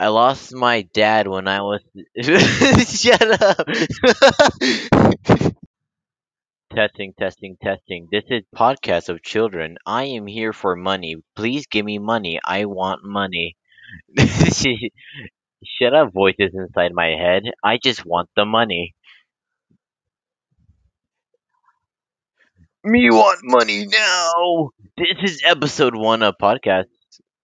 I lost my dad when I was. Shut up! testing, testing, testing. This is podcast of children. I am here for money. Please give me money. I want money. Shut up, voices inside my head. I just want the money. Me want money now. This is episode one of podcast.